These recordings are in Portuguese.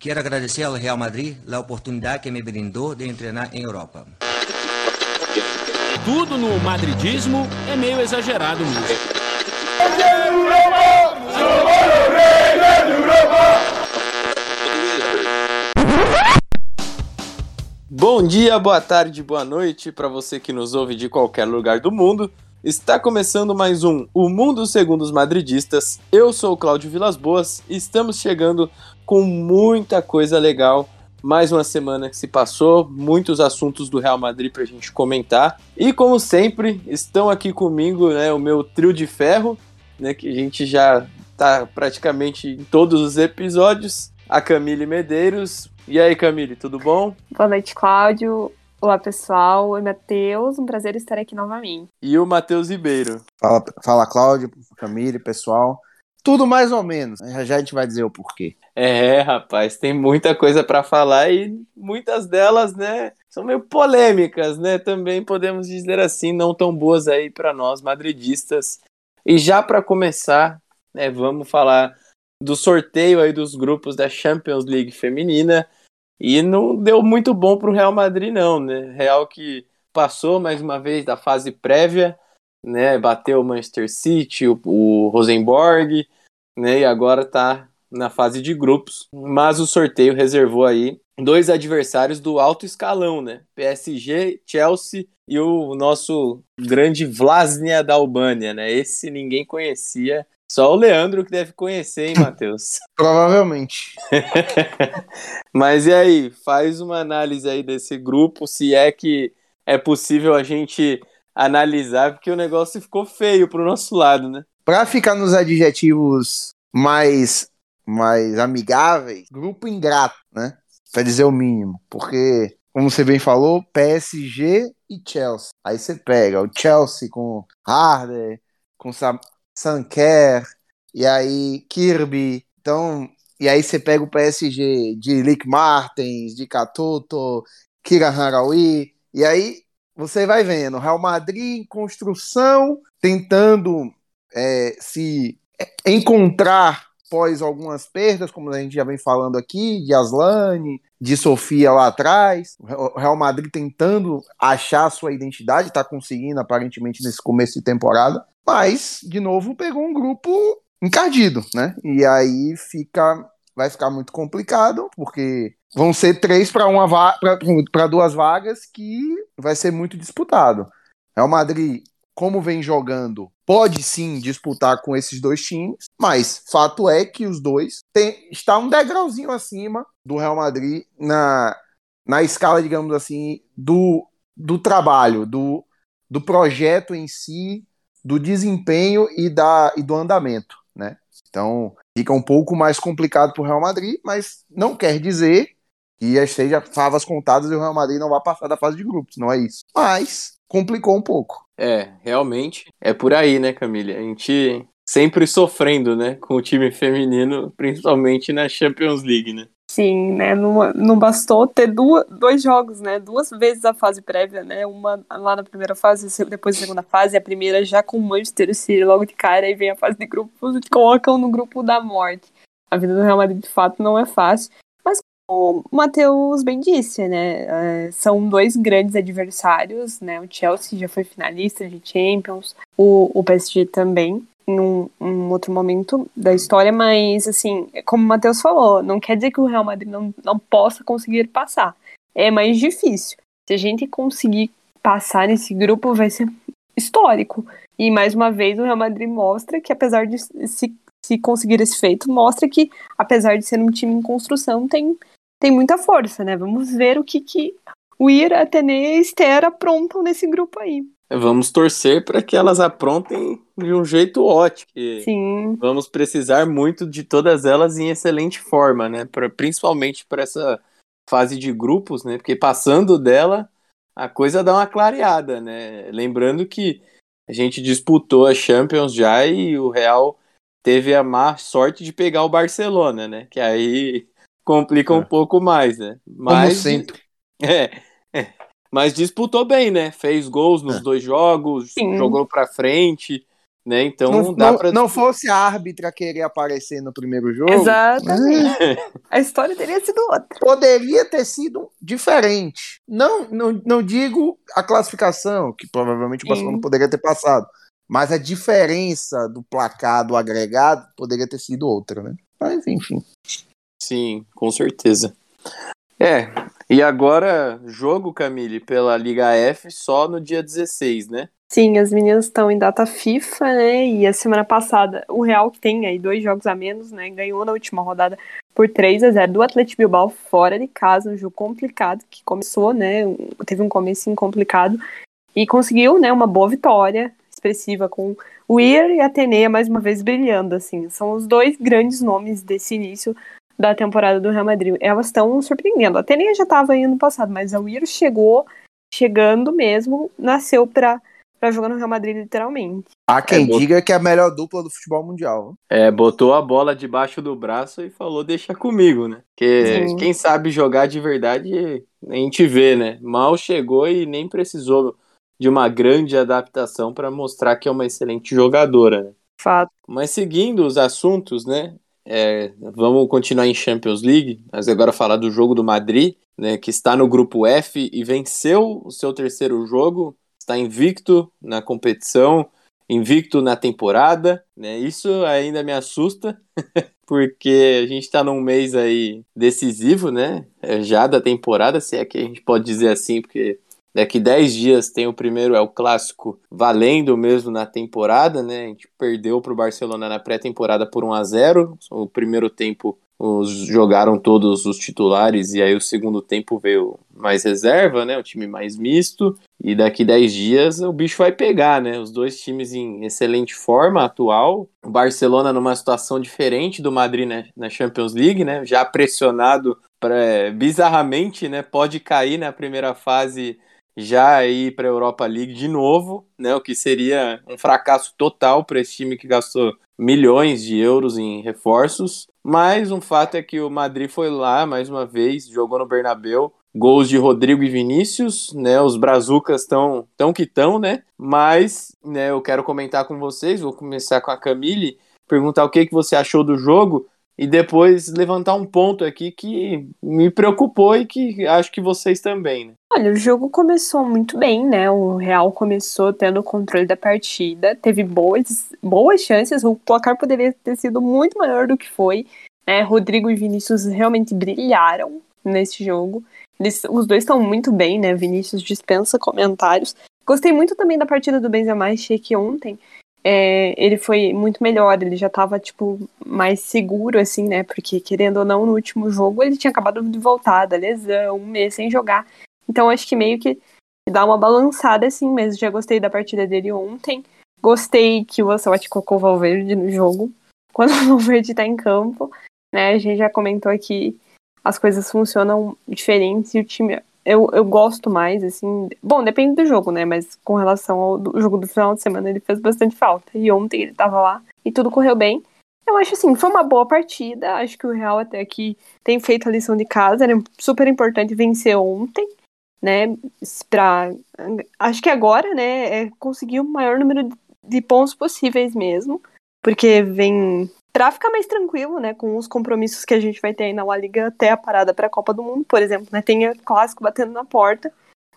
Quero agradecer ao Real Madrid a oportunidade que me brindou de treinar em Europa. Tudo no madridismo é meio exagerado mesmo. Bom dia, boa tarde, boa noite para você que nos ouve de qualquer lugar do mundo. Está começando mais um O Mundo Segundo os Madridistas. Eu sou o Cláudio Vilas Boas e estamos chegando com muita coisa legal. Mais uma semana que se passou, muitos assuntos do Real Madrid para a gente comentar. E como sempre, estão aqui comigo né, o meu trio de ferro, né, que a gente já está praticamente em todos os episódios. A Camille Medeiros. E aí, Camille, tudo bom? Boa noite, Cláudio. Olá, pessoal. Oi, Matheus. Um prazer estar aqui novamente. E o Matheus Ribeiro. Fala, fala Cláudio, Camille, pessoal. Tudo mais ou menos. Já já a gente vai dizer o porquê. É, rapaz, tem muita coisa para falar e muitas delas, né, são meio polêmicas, né? Também podemos dizer assim, não tão boas aí para nós madridistas. E já para começar, né, vamos falar do sorteio aí dos grupos da Champions League feminina. E não deu muito bom para o Real Madrid, não, né? Real que passou mais uma vez da fase prévia, né? Bateu o Manchester City, o, o Rosenborg, né? E agora está na fase de grupos. Mas o sorteio reservou aí dois adversários do alto escalão, né? PSG, Chelsea e o nosso grande Vlasnia da Albânia, né? Esse ninguém conhecia. Só o Leandro que deve conhecer, hein, Matheus? Provavelmente. Mas e aí, faz uma análise aí desse grupo, se é que é possível a gente analisar, porque o negócio ficou feio pro nosso lado, né? Para ficar nos adjetivos mais mais amigáveis, grupo ingrato, né? Para dizer o mínimo, porque como você bem falou, PSG e Chelsea. Aí você pega o Chelsea com Harder, com Sanker, e aí Kirby. Então, e aí você pega o PSG de Lick Martens, de Catuto, Kira Harawi, e aí você vai vendo Real Madrid em construção, tentando é, se encontrar após algumas perdas, como a gente já vem falando aqui, de Aslane, de Sofia lá atrás. O Real Madrid tentando achar sua identidade, está conseguindo aparentemente nesse começo de temporada, mas, de novo, pegou um grupo encardido, né? E aí fica. Vai ficar muito complicado, porque vão ser três para uma para duas vagas que vai ser muito disputado. Real Madrid, como vem jogando, pode sim disputar com esses dois times, mas fato é que os dois tem, está um degrauzinho acima do Real Madrid na, na escala, digamos assim, do, do trabalho, do, do projeto em si, do desempenho e, da, e do andamento, né? Então fica um pouco mais complicado para o Real Madrid, mas não quer dizer que seja favas contadas e o Real Madrid não vai passar da fase de grupos, não é isso. Mas complicou um pouco. É, realmente é por aí, né, Camila? A gente sempre sofrendo, né, com o time feminino, principalmente na Champions League, né? Sim, né? Não, não bastou ter duas, dois jogos, né? Duas vezes a fase prévia, né? Uma lá na primeira fase, depois na segunda fase, a primeira já com o Manchester City logo de cara, e vem a fase de grupos e te colocam no grupo da morte. A vida do Real Madrid, de fato, não é fácil. O Matheus bem disse, né? É, são dois grandes adversários, né? O Chelsea já foi finalista de Champions, o, o PSG também em um, outro momento da história, mas assim, como o Matheus falou, não quer dizer que o Real Madrid não, não possa conseguir passar. É mais difícil. Se a gente conseguir passar nesse grupo, vai ser histórico. E mais uma vez o Real Madrid mostra que, apesar de se, se conseguir esse feito, mostra que, apesar de ser um time em construção, tem, tem muita força, né? Vamos ver o que, que o Ira, Atene e Esther aprontam nesse grupo aí. Vamos torcer para que elas aprontem de um jeito ótimo. Sim. Vamos precisar muito de todas elas em excelente forma, né? Pra, principalmente para essa fase de grupos, né? Porque passando dela, a coisa dá uma clareada, né? Lembrando que a gente disputou a Champions já e o Real teve a má sorte de pegar o Barcelona, né? Que aí complica um é. pouco mais, né? Mas, Como sempre. É, é. Mas disputou bem, né? Fez gols nos é. dois jogos, Sim. jogou pra frente. né? Então não, dá não, para não fosse a árbitra querer aparecer no primeiro jogo, Exatamente. a história teria sido outra. poderia ter sido diferente. Não, não, não digo a classificação, que provavelmente o Barcelona Sim. poderia ter passado, mas a diferença do placar do agregado poderia ter sido outra, né? Mas enfim. Sim, com certeza. É, e agora jogo, Camille, pela Liga F só no dia 16, né? Sim, as meninas estão em data FIFA, né? E a semana passada, o Real, que tem aí dois jogos a menos, né? Ganhou na última rodada por 3 a 0 do Atlético Bilbao fora de casa, um jogo complicado que começou, né? Teve um começo complicado e conseguiu, né, uma boa vitória expressiva com o Ir e a Atenea mais uma vez brilhando, assim. São os dois grandes nomes desse início da temporada do Real Madrid. Elas estão surpreendendo. A Atenea já estava aí no passado, mas a Ir chegou chegando mesmo, nasceu para para jogar no Real Madrid literalmente. Há quem É, bo- diga que é a melhor dupla do futebol mundial. É, botou a bola debaixo do braço e falou, deixa comigo, né? Porque Sim. quem sabe jogar de verdade, a gente vê, né? Mal chegou e nem precisou de uma grande adaptação para mostrar que é uma excelente jogadora, né? Fato. Mas seguindo os assuntos, né? É, vamos continuar em Champions League, mas agora falar do jogo do Madrid, né? Que está no grupo F e venceu o seu terceiro jogo, está invicto na competição, invicto na temporada, né? Isso ainda me assusta, porque a gente está num mês aí decisivo, né? Já da temporada, se é que a gente pode dizer assim, porque Daqui 10 dias tem o primeiro, é o clássico, valendo mesmo na temporada, né? A gente perdeu para o Barcelona na pré-temporada por 1 a 0 O primeiro tempo os, jogaram todos os titulares e aí o segundo tempo veio mais reserva, né? O time mais misto. E daqui 10 dias o bicho vai pegar, né? Os dois times em excelente forma atual. O Barcelona numa situação diferente do Madrid né? na Champions League, né? Já pressionado pra, bizarramente, né? Pode cair na primeira fase já ir para a Europa League de novo, né? O que seria um fracasso total para esse time que gastou milhões de euros em reforços. Mas um fato é que o Madrid foi lá mais uma vez, jogou no Bernabéu, gols de Rodrigo e Vinícius, né? Os brazucas estão tão que tão, né? Mas, né, eu quero comentar com vocês, vou começar com a Camille, perguntar o que que você achou do jogo e depois levantar um ponto aqui que me preocupou e que acho que vocês também, né? Olha, o jogo começou muito bem, né? O Real começou tendo o controle da partida, teve boas, boas chances, o placar poderia ter sido muito maior do que foi. Né? Rodrigo e Vinícius realmente brilharam nesse jogo. Eles, os dois estão muito bem, né? Vinícius dispensa comentários. Gostei muito também da partida do Benzema, achei que ontem é, ele foi muito melhor, ele já tava, tipo, mais seguro, assim, né? Porque, querendo ou não, no último jogo ele tinha acabado de voltar da lesão, um mês sem jogar. Então, acho que meio que dá uma balançada, assim mesmo. Já gostei da partida dele ontem. Gostei que o Ancelotti colocou o Valverde no jogo. Quando o Valverde tá em campo, né? A gente já comentou aqui as coisas funcionam diferentes e o time eu, eu gosto mais, assim. Bom, depende do jogo, né? Mas com relação ao do- jogo do final de semana, ele fez bastante falta. E ontem ele tava lá e tudo correu bem. Eu acho assim, foi uma boa partida. Acho que o Real até aqui tem feito a lição de casa. Era super importante vencer ontem, né? Pra, acho que agora, né, é conseguir o maior número de pontos possíveis mesmo. Porque vem pra ficar mais tranquilo, né, com os compromissos que a gente vai ter aí na La Liga até a parada pra Copa do Mundo, por exemplo, né, tem o clássico batendo na porta,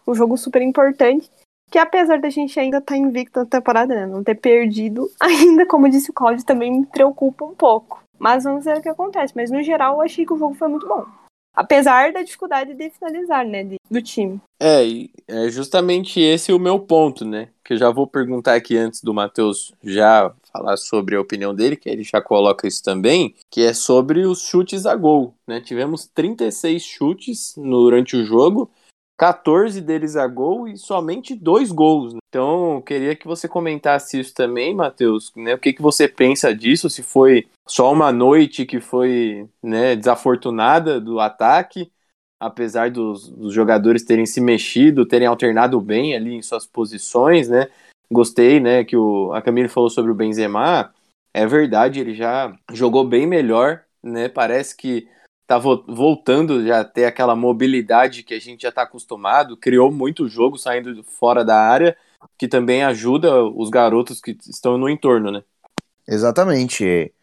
um jogo super importante, que apesar da gente ainda estar invicto na temporada, né, não ter perdido, ainda, como disse o Claudio, também me preocupa um pouco. Mas vamos ver o que acontece, mas no geral eu achei que o jogo foi muito bom. Apesar da dificuldade de finalizar, né, de- do time. É, é justamente esse o meu ponto, né? Que eu já vou perguntar aqui antes do Matheus já falar sobre a opinião dele, que ele já coloca isso também, que é sobre os chutes a gol, né? Tivemos 36 chutes durante o jogo, 14 deles a gol e somente dois gols. né? Então, queria que você comentasse isso também, Matheus, né? O que, que você pensa disso? Se foi só uma noite que foi né, desafortunada do ataque, apesar dos, dos jogadores terem se mexido, terem alternado bem ali em suas posições, né? Gostei, né, que o, a Camille falou sobre o Benzema. É verdade, ele já jogou bem melhor, né? Parece que tá vo- voltando já a ter aquela mobilidade que a gente já tá acostumado, criou muito jogo saindo fora da área, que também ajuda os garotos que estão no entorno, né? Exatamente.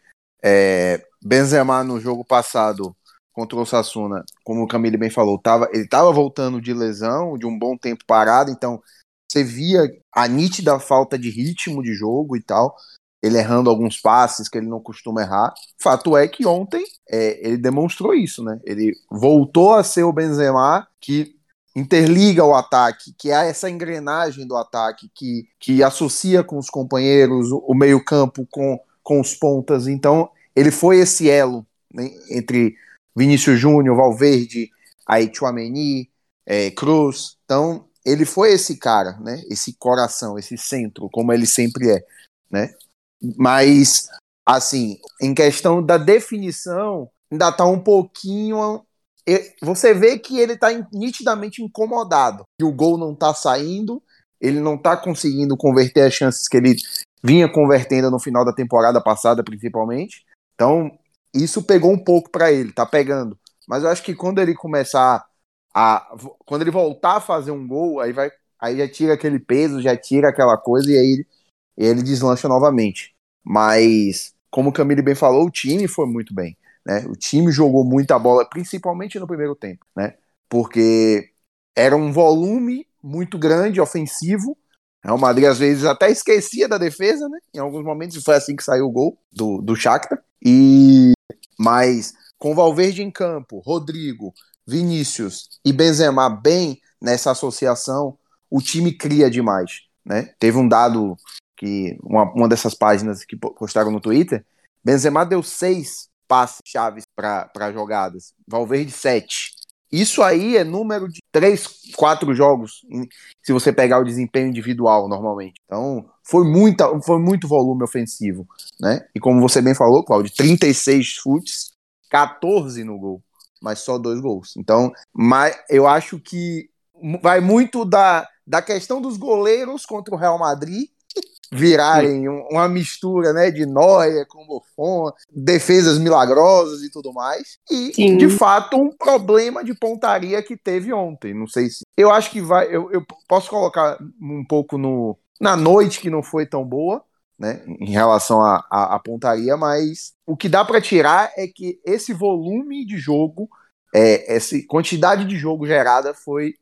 É, Benzema no jogo passado contra o Sassuna, como o Camille bem falou, tava, ele estava voltando de lesão, de um bom tempo parado, então você via a nítida falta de ritmo de jogo e tal, ele errando alguns passes que ele não costuma errar. Fato é que ontem é, ele demonstrou isso, né? Ele voltou a ser o Benzema que interliga o ataque, que é essa engrenagem do ataque que, que associa com os companheiros o, meio-campo com, com os pontas. Então, ele foi esse elo né, entre Vinícius Júnior, Valverde, aí Chouameni, é, Cruz. Então, ele foi esse cara, né? Esse coração, esse centro, como ele sempre é, né? Mas, assim, em questão da definição, ainda tá um pouquinho. Você vê que ele tá nitidamente incomodado, que o gol não tá saindo, ele não tá conseguindo converter as chances que ele vinha convertendo no final da temporada passada, principalmente. Então, isso pegou um pouco para ele, tá pegando. Mas eu acho que quando ele começar a. Quando ele voltar a fazer um gol, aí vai. Aí já tira aquele peso, já tira aquela coisa e aí ele deslancha novamente. Mas, como o Camille bem falou, o time foi muito bem. Né? O time jogou muita bola, principalmente no primeiro tempo, né? Porque era um volume muito grande, ofensivo. O Madrid às vezes até esquecia da defesa, né? Em alguns momentos foi assim que saiu o gol do, do Shakhtar. E mas com Valverde em campo, Rodrigo, Vinícius e Benzema bem nessa associação, o time cria demais, né? Teve um dado que uma, uma dessas páginas que postaram no Twitter, Benzema deu seis passes chaves para jogadas, Valverde sete. Isso aí é número de três, quatro jogos, se você pegar o desempenho individual normalmente. Então, foi, muita, foi muito volume ofensivo, né? E como você bem falou, Claudio, 36 chutes, 14 no gol, mas só dois gols. Então, mas eu acho que vai muito da, da questão dos goleiros contra o Real Madrid virarem uma mistura né, de Noia com Buffon, defesas milagrosas e tudo mais. E, Sim. de fato, um problema de pontaria que teve ontem. Não sei se. Eu acho que vai. Eu, eu posso colocar um pouco no, na noite que não foi tão boa. Né, em relação à pontaria, mas o que dá para tirar é que esse volume de jogo, é, essa quantidade de jogo gerada foi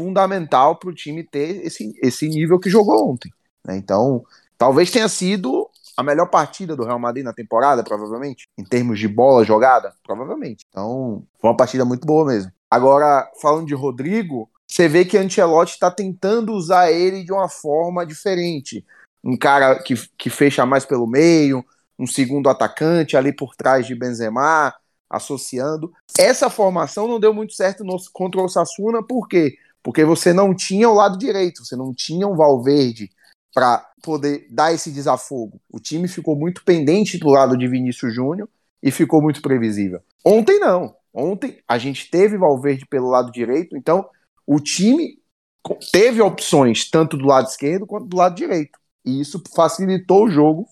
fundamental para o time ter esse, esse nível que jogou ontem. Né? Então, talvez tenha sido a melhor partida do Real Madrid na temporada, provavelmente, em termos de bola jogada, provavelmente. Então, foi uma partida muito boa mesmo. Agora, falando de Rodrigo, você vê que Ancelotti está tentando usar ele de uma forma diferente. Um cara que, que fecha mais pelo meio, um segundo atacante ali por trás de Benzema, associando. Essa formação não deu muito certo no, contra o Sassuna, por quê? Porque você não tinha o lado direito, você não tinha um Valverde, para poder dar esse desafogo. O time ficou muito pendente do lado de Vinícius Júnior e ficou muito previsível. Ontem não. Ontem a gente teve Valverde pelo lado direito, então o time teve opções tanto do lado esquerdo quanto do lado direito. E isso facilitou o jogo,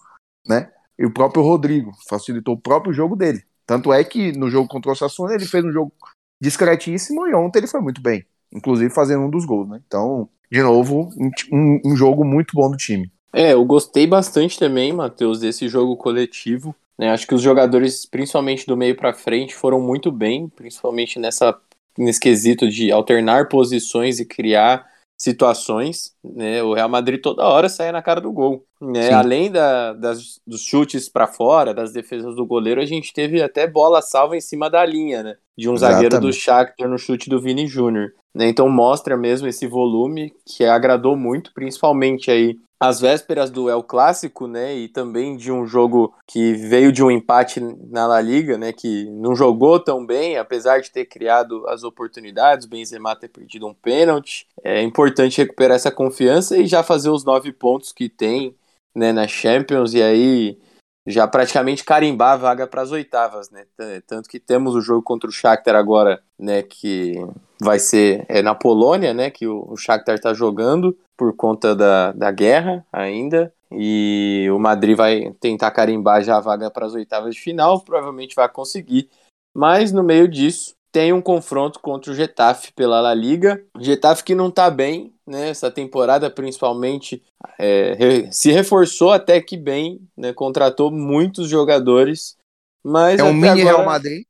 né? E o próprio Rodrigo facilitou o próprio jogo dele. Tanto é que no jogo contra o Sassuna ele fez um jogo discretíssimo e ontem ele foi muito bem, inclusive fazendo um dos gols, né? Então, de novo, um, um jogo muito bom do time. É, eu gostei bastante também, Matheus, desse jogo coletivo. Né? Acho que os jogadores, principalmente do meio para frente, foram muito bem, principalmente nessa nesse quesito de alternar posições e criar situações, né? O Real Madrid toda hora sai na cara do gol, né? Além da, das, dos chutes para fora, das defesas do goleiro, a gente teve até bola salva em cima da linha, né? De um Exatamente. zagueiro do Shakhtar no chute do Vini Júnior. Né? Então mostra mesmo esse volume que agradou muito, principalmente aí às vésperas do El Clássico, né, e também de um jogo que veio de um empate na La Liga, né, que não jogou tão bem, apesar de ter criado as oportunidades, Benzema ter perdido um pênalti. É importante recuperar essa confiança e já fazer os nove pontos que tem, né, na Champions e aí já praticamente carimbar a vaga para as oitavas, né? Tanto que temos o jogo contra o Shakhtar agora, né, que vai ser é na Polônia, né, que o, o Shakhtar está jogando por conta da, da guerra ainda, e o Madrid vai tentar carimbar já a vaga para as oitavas de final, provavelmente vai conseguir. Mas no meio disso, tem um confronto contra o Getafe pela La Liga. O Getafe que não tá bem, né? Essa temporada, principalmente, é, se reforçou até que bem, né? Contratou muitos jogadores. Mas É um mini agora... Real Madrid.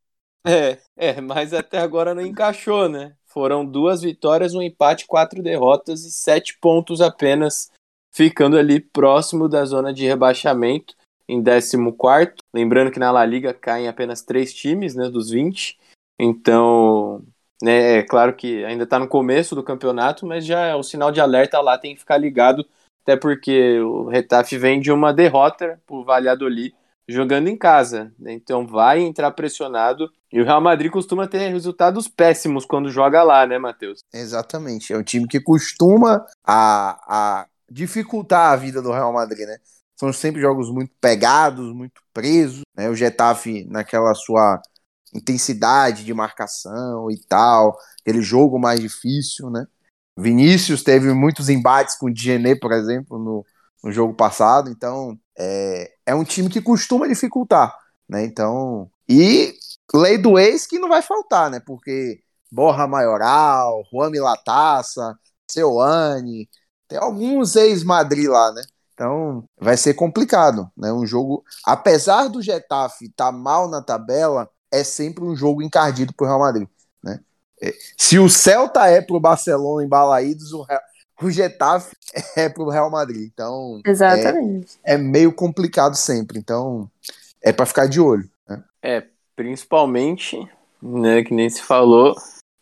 É, é, mas até agora não encaixou, né? Foram duas vitórias, um empate, quatro derrotas e sete pontos apenas, ficando ali próximo da zona de rebaixamento, em 14. Lembrando que na La Liga caem apenas três times, né, dos 20. Então, né, é claro que ainda está no começo do campeonato, mas já é o sinal de alerta lá tem que ficar ligado, até porque o Retafe vem de uma derrota por Valladolid jogando em casa, né? então vai entrar pressionado. E o Real Madrid costuma ter resultados péssimos quando joga lá, né, Matheus? Exatamente. É um time que costuma a, a dificultar a vida do Real Madrid, né? São sempre jogos muito pegados, muito presos, né? O Getafe naquela sua intensidade de marcação e tal, aquele jogo mais difícil, né? Vinícius teve muitos embates com o Dienê, por exemplo, no, no jogo passado, então é, é um time que costuma dificultar, né? Então, e lei do ex que não vai faltar, né? Porque Borra Maioral, Juan Milataça, Seuane, tem alguns ex-Madrid lá, né? Então vai ser complicado, né? Um jogo, apesar do Getafe estar tá mal na tabela, é sempre um jogo encardido pro Real Madrid, né? Se o Celta é pro Barcelona em Balaídos, o, o Getafe é pro Real Madrid. Então Exatamente. É, é meio complicado sempre. Então é para ficar de olho. Né? É, principalmente, né, que nem se falou,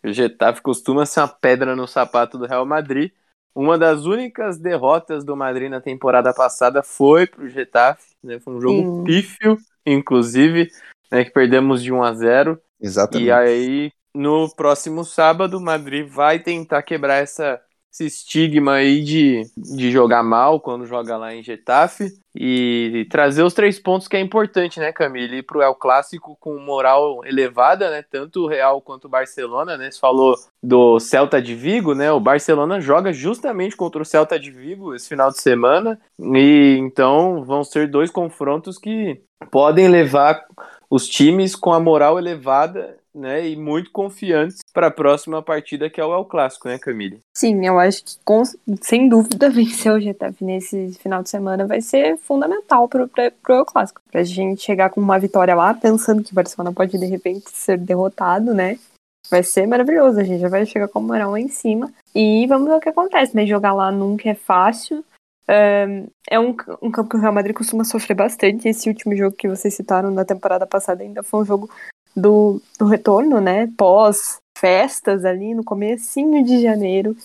o Getafe costuma ser uma pedra no sapato do Real Madrid. Uma das únicas derrotas do Madrid na temporada passada foi pro Getafe, né? Foi um jogo Sim. pífio, inclusive, né, que perdemos de 1 a 0. Exatamente. E aí, no próximo sábado, o Madrid vai tentar quebrar essa, esse estigma aí de, de jogar mal quando joga lá em Getafe e trazer os três pontos que é importante, né, Camille? Ir pro El Clássico com moral elevada, né? Tanto o Real quanto o Barcelona, né? Você falou do Celta de Vigo, né? O Barcelona joga justamente contra o Celta de Vigo esse final de semana e então vão ser dois confrontos que podem levar os times com a moral elevada né, e muito confiantes para a próxima partida que é o El Clássico, né, Camille? Sim, eu acho que com, sem dúvida vencer o Getafe nesse final de semana vai ser fundamental para o El Clássico. Para a gente chegar com uma vitória lá, pensando que o Barcelona pode de repente ser derrotado, né? Vai ser maravilhoso, a gente já vai chegar com a moral lá em cima. E vamos ver o que acontece, né? Jogar lá nunca é fácil. É um, um campo que o Real Madrid costuma sofrer bastante. Esse último jogo que vocês citaram da temporada passada ainda foi um jogo do, do retorno, né? Pós festas ali no comecinho de janeiro.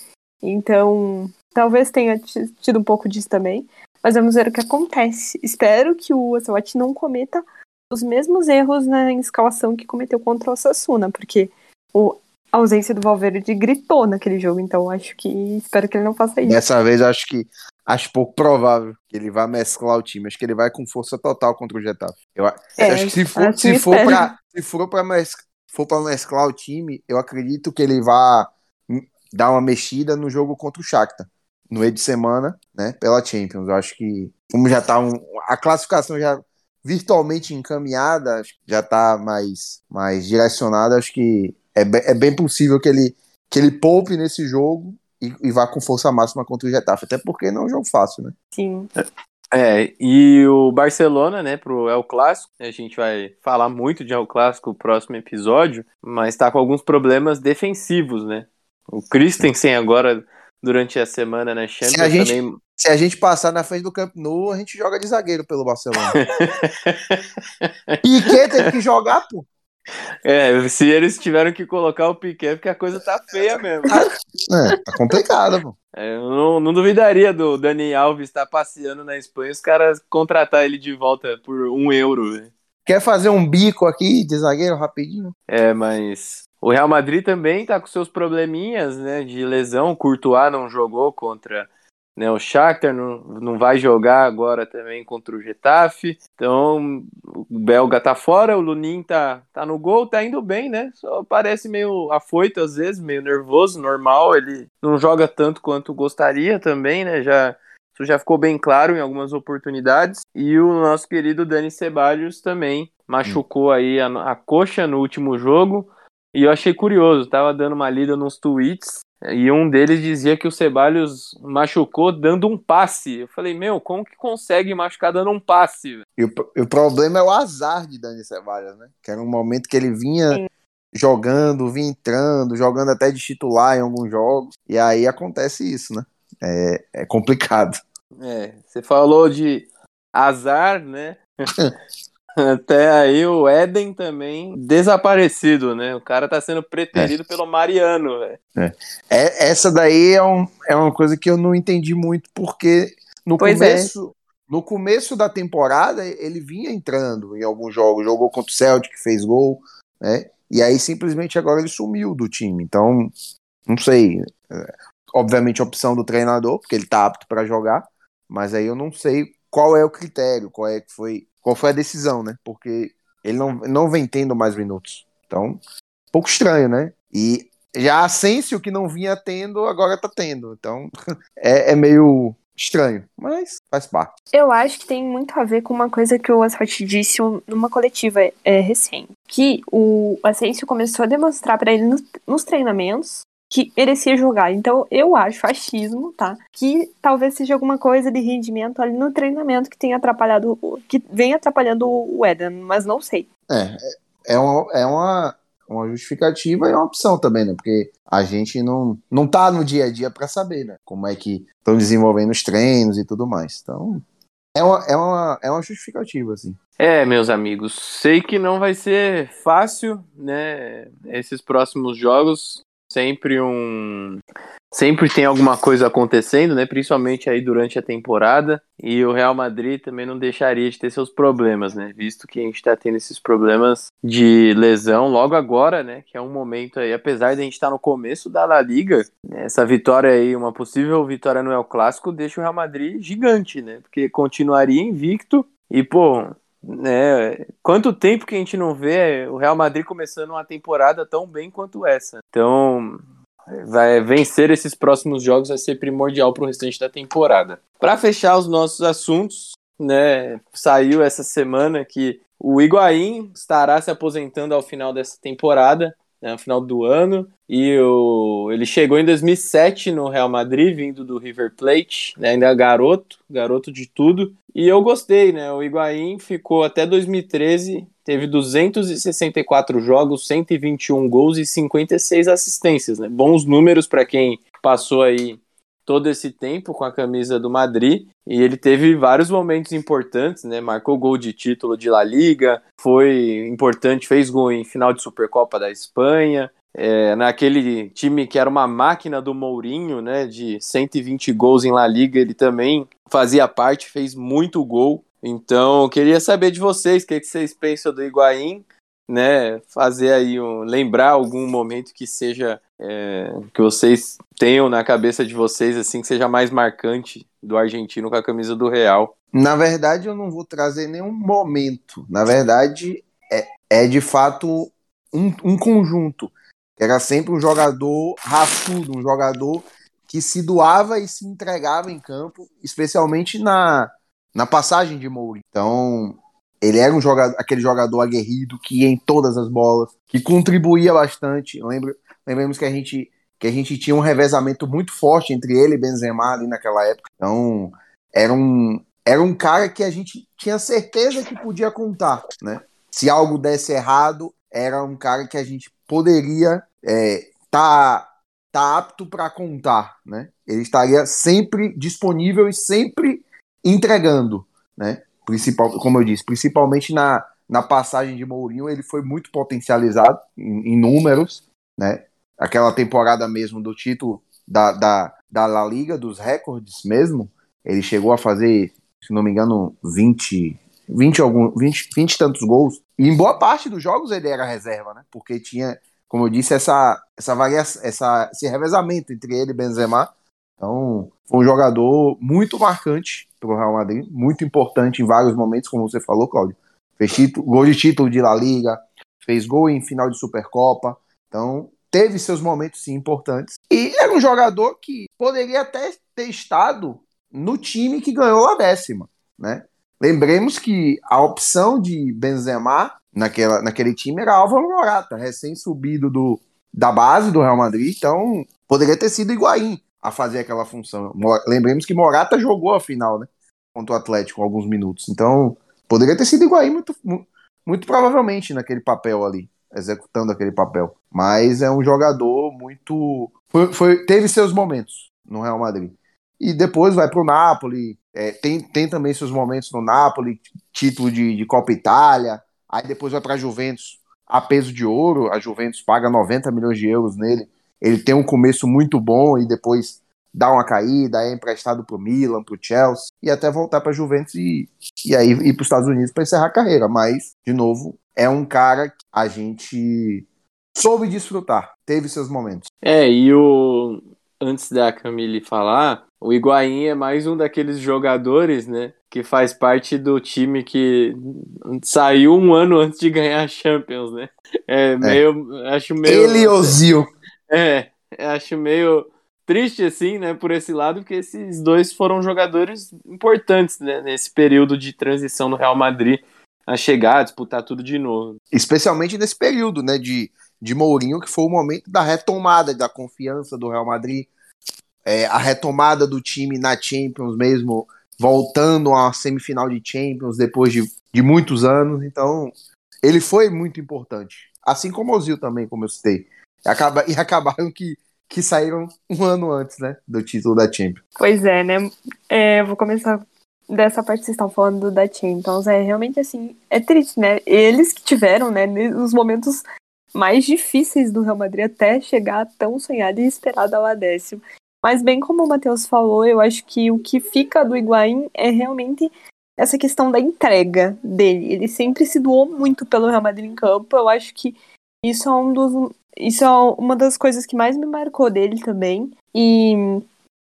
Então, talvez tenha tido um pouco disso também. Mas vamos ver o que acontece. Espero que o Ocelot não cometa os mesmos erros na escalação que cometeu contra o Sassuna, porque o, a ausência do Valverde gritou naquele jogo. Então, acho que espero que ele não faça isso. Dessa vez, acho que acho pouco provável que ele vá mesclar o time. Acho que ele vai com força total contra o Getafe. Eu É, acho que se for, se for para se for para mes, for para mesclar o time, eu acredito que ele vá dar uma mexida no jogo contra o Shakhtar no meio de semana, né, pela Champions. Eu acho que como já tá um, a classificação já virtualmente encaminhada, já tá mais mais direcionada, acho que é, be- é bem possível que ele que ele poupe nesse jogo e, e vá com força máxima contra o Getafe, até porque não é um jogo fácil, né? Sim. É, e o Barcelona, né, pro El Clássico, a gente vai falar muito de El Clássico no próximo episódio, mas tá com alguns problemas defensivos, né? O Christensen agora, durante a semana na Champions, Se a gente- também... Se a gente passar na frente do Camp Nou, a gente joga de zagueiro pelo Barcelona. Piquet teve que jogar, pô. É, se eles tiveram que colocar o Piquet, porque a coisa tá feia mesmo. É, tá complicado, pô. É, eu não, não duvidaria do Dani Alves estar passeando na Espanha e os caras contratar ele de volta por um euro, velho. Quer fazer um bico aqui de zagueiro rapidinho? É, mas o Real Madrid também tá com seus probleminhas, né, de lesão. O Courtois não jogou contra né, o Shakhtar, não, não vai jogar agora também contra o Getafe. Então, o belga tá fora, o Lunin tá, tá no gol, tá indo bem, né? Só parece meio afoito às vezes, meio nervoso, normal. Ele não joga tanto quanto gostaria também, né? Já isso já ficou bem claro em algumas oportunidades. E o nosso querido Dani Ceballos também machucou aí a, a coxa no último jogo. E eu achei curioso, tava dando uma lida nos tweets e um deles dizia que o Ceballos machucou dando um passe. Eu falei, meu, como que consegue machucar dando um passe? E o, o problema é o azar de Dani Ceballos, né? Que era um momento que ele vinha Sim. jogando, vinha entrando, jogando até de titular em alguns jogos. E aí acontece isso, né? É, é complicado. É, você falou de azar, né? Até aí o Éden também desaparecido, né? O cara tá sendo preterido é. pelo Mariano, velho. É. é. essa daí é, um, é uma coisa que eu não entendi muito, porque no pois é. começo. No começo da temporada, ele vinha entrando em alguns jogos, jogou contra o Celtic, fez gol, né? E aí simplesmente agora ele sumiu do time. Então, não sei. É, obviamente, opção do treinador, porque ele tá apto para jogar, mas aí eu não sei qual é o critério, qual é que foi qual foi a decisão, né? Porque ele não, não vem tendo mais minutos. Então, um pouco estranho, né? E já a Asensio, que não vinha tendo, agora tá tendo. Então, é, é meio estranho, mas faz parte. Eu acho que tem muito a ver com uma coisa que o Asfalt disse numa coletiva é, recente. Que o Asensio começou a demonstrar para ele nos, nos treinamentos que merecia jogar. Então, eu acho achismo, tá? Que talvez seja alguma coisa de rendimento ali no treinamento que tenha atrapalhado, que vem atrapalhando o Eden, mas não sei. É, é uma, é uma, uma justificativa e uma opção também, né? Porque a gente não, não tá no dia a dia para saber, né? Como é que estão desenvolvendo os treinos e tudo mais. Então, é uma, é uma, é uma justificativa, assim. É, meus amigos, sei que não vai ser fácil, né? Esses próximos jogos sempre um sempre tem alguma coisa acontecendo, né? Principalmente aí durante a temporada. E o Real Madrid também não deixaria de ter seus problemas, né? Visto que a gente tá tendo esses problemas de lesão logo agora, né? Que é um momento aí, apesar de a gente estar tá no começo da La Liga, essa vitória aí, uma possível vitória no El Clássico, deixa o Real Madrid gigante, né? Porque continuaria invicto. E, pô, né? Quanto tempo que a gente não vê o Real Madrid começando uma temporada tão bem quanto essa? Então, vai vencer esses próximos jogos vai ser primordial para o restante da temporada. Para fechar os nossos assuntos, né? Saiu essa semana que o Higuaín estará se aposentando ao final dessa temporada né, no final do ano. E o, ele chegou em 2007 no Real Madrid, vindo do River Plate, né, ainda garoto, garoto de tudo. E eu gostei, né? O Higuaín ficou até 2013, teve 264 jogos, 121 gols e 56 assistências, né? Bons números para quem passou aí todo esse tempo com a camisa do Madrid e ele teve vários momentos importantes, né? Marcou gol de título de La Liga, foi importante, fez gol em final de Supercopa da Espanha, é, naquele time que era uma máquina do Mourinho, né? De 120 gols em La Liga, ele também fazia parte, fez muito gol. Então, queria saber de vocês, o que, que vocês pensam do Higuaín? né, fazer aí um, lembrar algum momento que seja é, que vocês tenham na cabeça de vocês assim que seja mais marcante do argentino com a camisa do Real. Na verdade, eu não vou trazer nenhum momento. Na verdade, é, é de fato um, um conjunto. Era sempre um jogador raçudo, um jogador que se doava e se entregava em campo, especialmente na, na passagem de Moura. Então, ele era um jogador, aquele jogador aguerrido que ia em todas as bolas, que contribuía bastante. Lembra, lembremos que a gente que a gente tinha um revezamento muito forte entre ele e Benzema ali naquela época. Então, era um era um cara que a gente tinha certeza que podia contar, né? Se algo desse errado, era um cara que a gente poderia é, tá tá apto para contar, né? Ele estaria sempre disponível e sempre entregando, né? principal, como eu disse, principalmente na, na passagem de Mourinho, ele foi muito potencializado em, em números, né? Aquela temporada mesmo do título da, da, da La Liga, dos recordes mesmo, ele chegou a fazer, se não me engano, 20, 20, algum, 20, 20 tantos gols. E em boa parte dos jogos ele era reserva, né? Porque tinha, como eu disse, essa, essa variação, essa, esse revezamento entre ele e Benzema. Então, foi um jogador muito marcante para o Real Madrid, muito importante em vários momentos, como você falou, Cláudio. Fez título, gol de título de La Liga, fez gol em final de Supercopa, então teve seus momentos sim importantes. E era um jogador que poderia até ter estado no time que ganhou a décima, né? Lembremos que a opção de Benzema naquela, naquele time era Álvaro Morata, recém-subido do, da base do Real Madrid, então poderia ter sido Higuaín a fazer aquela função. Lembremos que Morata jogou a final, né? Contra o Atlético alguns minutos. Então, poderia ter sido Higuaín muito, muito provavelmente naquele papel ali, executando aquele papel. Mas é um jogador muito. Foi, foi, teve seus momentos no Real Madrid. E depois vai para o Napoli. É, tem, tem também seus momentos no Napoli, título de, de Copa Itália. Aí depois vai para a Juventus a peso de ouro. A Juventus paga 90 milhões de euros nele. Ele tem um começo muito bom e depois dá uma caída, é emprestado para o Milan, para o Chelsea e até voltar para a Juventus e, e aí ir para os Estados Unidos para encerrar a carreira. Mas, de novo, é um cara que a gente soube desfrutar, teve seus momentos. É, e o antes da Camille falar, o Higuaín é mais um daqueles jogadores, né, que faz parte do time que saiu um ano antes de ganhar a Champions, né? É meio, é. acho meio Ele e Ozil. É, acho meio triste assim, né, por esse lado, porque esses dois foram jogadores importantes, né, nesse período de transição do Real Madrid a chegar, a disputar tudo de novo. Especialmente nesse período, né, de, de Mourinho, que foi o momento da retomada da confiança do Real Madrid, é, a retomada do time na Champions mesmo, voltando a semifinal de Champions depois de, de muitos anos, então ele foi muito importante. Assim como o Ozil também, como eu citei. E, acaba, e acabaram que que saíram um ano antes, né, do título da Champions. Pois é, né? É, vou começar dessa parte que vocês estão falando da Champions. É realmente assim, é triste, né? Eles que tiveram, né, nos momentos mais difíceis do Real Madrid até chegar tão sonhado e esperado ao décimo. Mas bem como o Matheus falou, eu acho que o que fica do Higuaín é realmente essa questão da entrega dele. Ele sempre se doou muito pelo Real Madrid em campo. Eu acho que isso é um dos isso é uma das coisas que mais me marcou dele também. E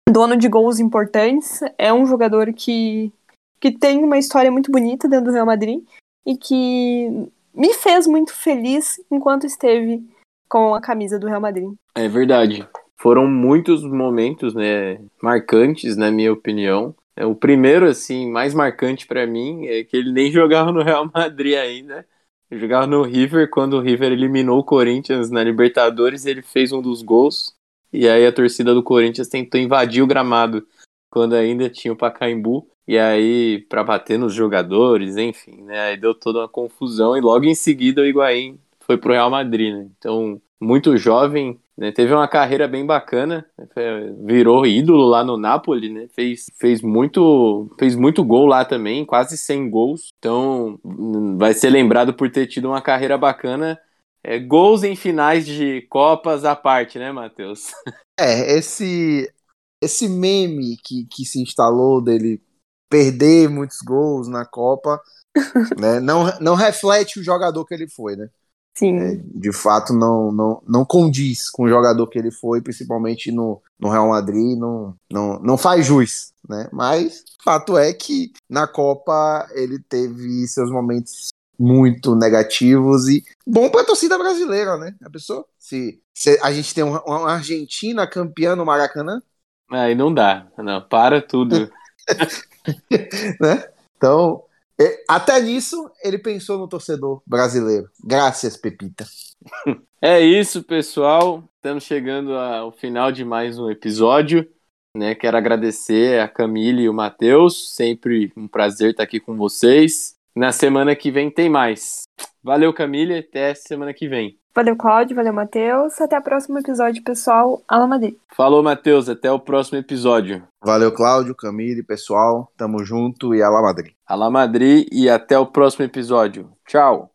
dono de gols importantes, é um jogador que, que tem uma história muito bonita dentro do Real Madrid e que me fez muito feliz enquanto esteve com a camisa do Real Madrid. É verdade. Foram muitos momentos, né, marcantes, na minha opinião. É, o primeiro, assim, mais marcante para mim é que ele nem jogava no Real Madrid ainda. Eu jogava no River, quando o River eliminou o Corinthians na Libertadores, ele fez um dos gols. E aí a torcida do Corinthians tentou invadir o gramado quando ainda tinha o Pacaembu. E aí, para bater nos jogadores, enfim, né? Aí deu toda uma confusão. E logo em seguida o Higuaín foi pro Real Madrid, né? Então, muito jovem, né? Teve uma carreira bem bacana, né? virou ídolo lá no Napoli, né? Fez, fez, muito, fez muito gol lá também, quase 100 gols. Então, vai ser lembrado por ter tido uma carreira bacana. É, gols em finais de Copas à parte, né, Matheus? É, esse, esse meme que, que se instalou dele perder muitos gols na Copa, né, não, não reflete o jogador que ele foi, né? Sim. É, de fato, não, não, não condiz com o jogador que ele foi, principalmente no, no Real Madrid, não, não, não faz jus, né? Mas fato é que na Copa ele teve seus momentos muito negativos e bom para a torcida brasileira, né? A pessoa, se, se a gente tem uma, uma Argentina campeã no Maracanã, aí não dá, não, para tudo. né? Então, é, até nisso, ele pensou no torcedor brasileiro. Graças, Pepita. É isso, pessoal. Estamos chegando ao final de mais um episódio. Né? Quero agradecer a Camille e o Matheus. Sempre um prazer estar aqui com vocês. Na semana que vem tem mais. Valeu, Camille. Até semana que vem. Valeu, Cláudio. Valeu, Matheus. Até o próximo episódio, pessoal. Alô, Madrid. Falou, Matheus. Até o próximo episódio. Valeu, Cláudio, Camille, pessoal. Tamo junto e Alá Madrid. Alá Madrid e até o próximo episódio. Tchau.